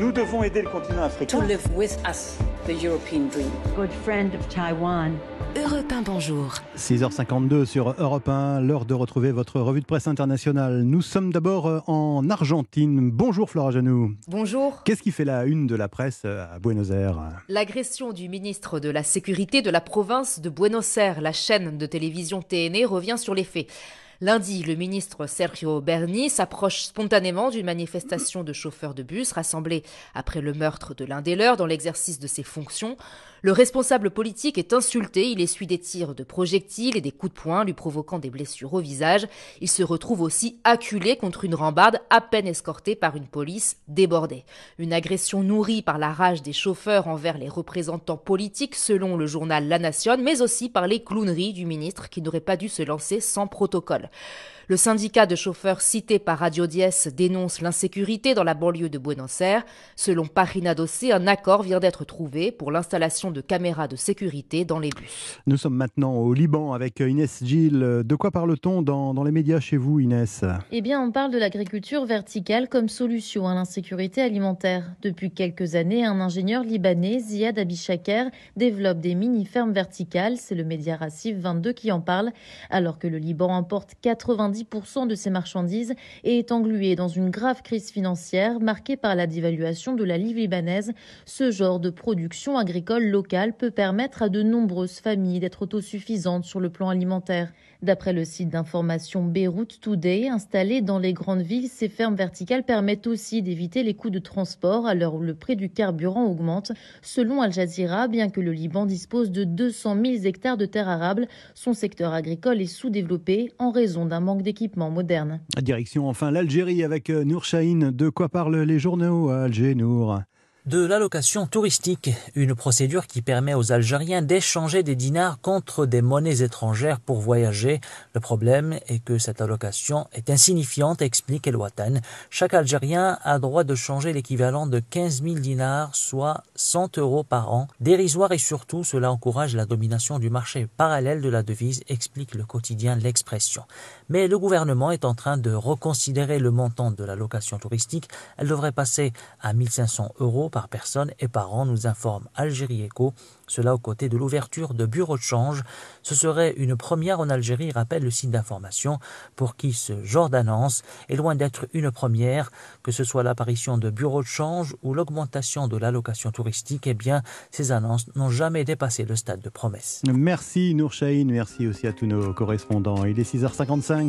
Nous devons aider le continent africain. To live with us, the European dream. Good friend of Taiwan. Europe 1, bonjour. 6h52 sur Europe 1, l'heure de retrouver votre revue de presse internationale. Nous sommes d'abord euh, en Argentine. Bonjour Flora Janou. Bonjour. Qu'est-ce qui fait la une de la presse euh, à Buenos Aires? L'agression du ministre de la Sécurité de la province de Buenos Aires, la chaîne de télévision TNE, revient sur les faits. Lundi, le ministre Sergio Berni s'approche spontanément d'une manifestation de chauffeurs de bus rassemblés après le meurtre de l'un des leurs dans l'exercice de ses fonctions. Le responsable politique est insulté, il essuie des tirs de projectiles et des coups de poing lui provoquant des blessures au visage. Il se retrouve aussi acculé contre une rambarde à peine escortée par une police débordée. Une agression nourrie par la rage des chauffeurs envers les représentants politiques selon le journal La Nation, mais aussi par les clowneries du ministre qui n'aurait pas dû se lancer sans protocole. Le syndicat de chauffeurs cité par Radio Dies dénonce l'insécurité dans la banlieue de Buenos Aires. Selon Parina Dossé, un accord vient d'être trouvé pour l'installation de caméras de sécurité dans les bus. Nous sommes maintenant au Liban avec Inès Gilles. De quoi parle-t-on dans, dans, les médias chez vous, Inès? Eh bien, on parle de l'agriculture verticale comme solution à l'insécurité alimentaire. Depuis quelques années, un ingénieur libanais, Ziad Abishaker, développe des mini-fermes verticales. C'est le média Racif 22 qui en parle. Alors que le Liban importe 90 10% de ses marchandises et est englué dans une grave crise financière marquée par la dévaluation de la livre libanaise, ce genre de production agricole locale peut permettre à de nombreuses familles d'être autosuffisantes sur le plan alimentaire. D'après le site d'information Beyrouth Today, installé dans les grandes villes, ces fermes verticales permettent aussi d'éviter les coûts de transport à l'heure où le prix du carburant augmente. Selon Al Jazeera, bien que le Liban dispose de 200 000 hectares de terres arables, son secteur agricole est sous-développé en raison d'un manque d'équipements modernes. Direction enfin l'Algérie avec Nour Chahine. De quoi parlent les journaux à Alger, Nour? De l'allocation touristique, une procédure qui permet aux Algériens d'échanger des dinars contre des monnaies étrangères pour voyager. Le problème est que cette allocation est insignifiante, explique El Watan. Chaque Algérien a droit de changer l'équivalent de 15 000 dinars, soit 100 euros par an. Dérisoire et surtout, cela encourage la domination du marché parallèle de la devise, explique le quotidien L'Expression. Mais le gouvernement est en train de reconsidérer le montant de l'allocation touristique. Elle devrait passer à 1500 euros par personne et par an, nous informe Algérie Eco. Cela aux côtés de l'ouverture de bureaux de change. Ce serait une première en Algérie, rappelle le site d'information, pour qui ce genre d'annonce est loin d'être une première, que ce soit l'apparition de bureaux de change ou l'augmentation de l'allocation touristique, eh bien, ces annonces n'ont jamais dépassé le stade de promesse. Merci Nour merci aussi à tous nos correspondants. Il est 6h55.